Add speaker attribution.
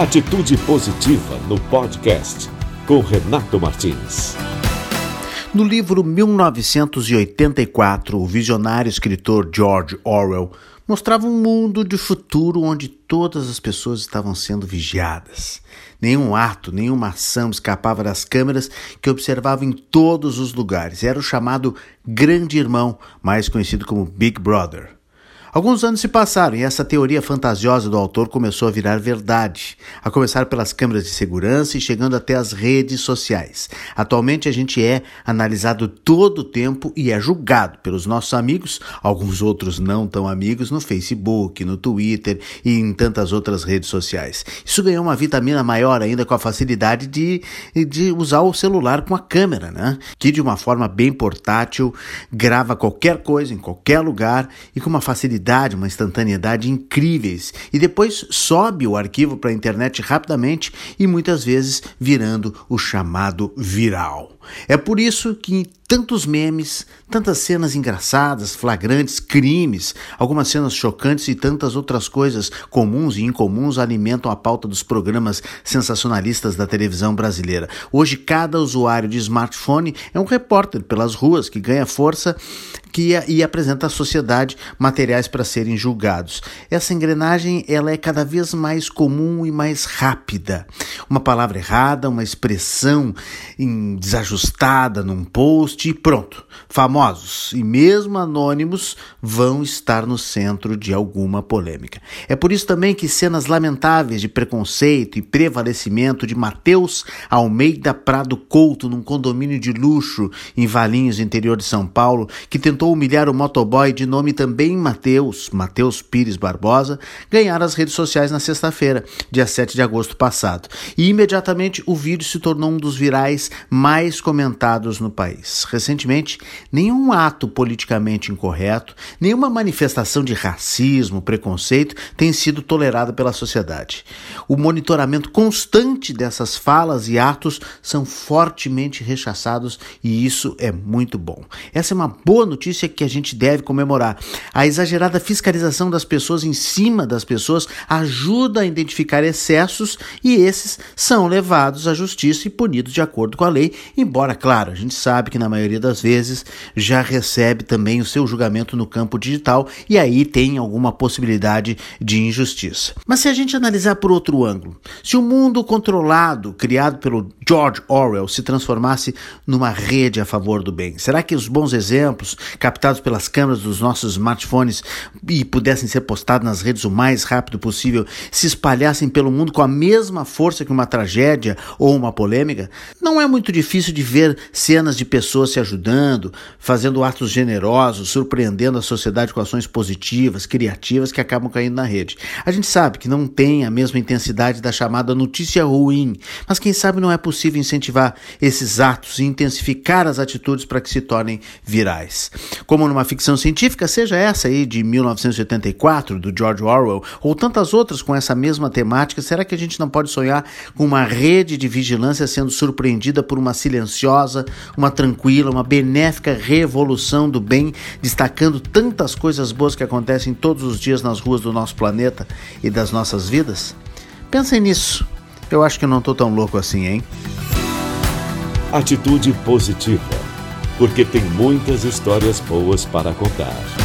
Speaker 1: Atitude Positiva no podcast com Renato Martins.
Speaker 2: No livro 1984, o visionário escritor George Orwell mostrava um mundo de futuro onde todas as pessoas estavam sendo vigiadas. Nenhum ato, nenhuma ação escapava das câmeras que observavam em todos os lugares. Era o chamado Grande Irmão, mais conhecido como Big Brother. Alguns anos se passaram e essa teoria fantasiosa do autor começou a virar verdade, a começar pelas câmeras de segurança e chegando até as redes sociais. Atualmente a gente é analisado todo o tempo e é julgado pelos nossos amigos, alguns outros não tão amigos, no Facebook, no Twitter e em tantas outras redes sociais. Isso ganhou uma vitamina maior ainda com a facilidade de, de usar o celular com a câmera, né? Que de uma forma bem portátil grava qualquer coisa em qualquer lugar e com uma facilidade uma instantaneidade incríveis e depois sobe o arquivo para a internet rapidamente e muitas vezes virando o chamado viral. É por isso que tantos memes, tantas cenas engraçadas, flagrantes, crimes, algumas cenas chocantes e tantas outras coisas comuns e incomuns alimentam a pauta dos programas sensacionalistas da televisão brasileira. Hoje, cada usuário de smartphone é um repórter pelas ruas que ganha força que e apresenta à sociedade materiais para serem julgados. Essa engrenagem ela é cada vez mais comum e mais rápida. Uma palavra errada, uma expressão desajustada num post e pronto. Famosos e mesmo anônimos vão estar no centro de alguma polêmica. É por isso também que cenas lamentáveis de preconceito e prevalecimento de Mateus Almeida Prado Couto num condomínio de luxo em Valinhos, interior de São Paulo, que tentou humilhar o motoboy de nome também Mateus, Mateus Pires Barbosa, ganharam as redes sociais na sexta-feira, dia 7 de agosto passado. E imediatamente o vídeo se tornou um dos virais mais comentados no país. Recentemente, nenhum ato politicamente incorreto, nenhuma manifestação de racismo, preconceito tem sido tolerada pela sociedade. O monitoramento constante dessas falas e atos são fortemente rechaçados e isso é muito bom. Essa é uma boa notícia que a gente deve comemorar. A exagerada fiscalização das pessoas em cima das pessoas ajuda a identificar excessos e esses são levados à justiça e punidos de acordo com a lei, embora, claro, a gente sabe que na maioria das vezes já recebe também o seu julgamento no campo digital e aí tem alguma possibilidade de injustiça. Mas se a gente analisar por outro ângulo, se o mundo controlado, criado pelo George Orwell, se transformasse numa rede a favor do bem, será que os bons exemplos captados pelas câmeras dos nossos smartphones e pudessem ser postados nas redes o mais rápido possível, se espalhassem pelo mundo com a mesma força que uma tragédia ou uma polêmica? Não é muito difícil de ver cenas de pessoas se ajudando, fazendo atos generosos, surpreendendo a sociedade com ações positivas, criativas que acabam caindo na rede. A gente sabe que não tem a mesma intensidade da chamada notícia ruim, mas quem sabe não é possível incentivar esses atos e intensificar as atitudes para que se tornem virais. Como numa ficção científica, seja essa aí de 1984, do George Orwell, ou tantas outras com essa mesma temática, será que a gente não pode sonhar com uma rede de vigilância sendo surpreendida por uma silenciosa, uma tranquila, uma benéfica revolução do bem, destacando tantas coisas boas que acontecem todos os dias nas ruas do nosso planeta e das nossas vidas? Pensem nisso. Eu acho que não estou tão louco assim, hein?
Speaker 1: Atitude positiva, porque tem muitas histórias boas para contar.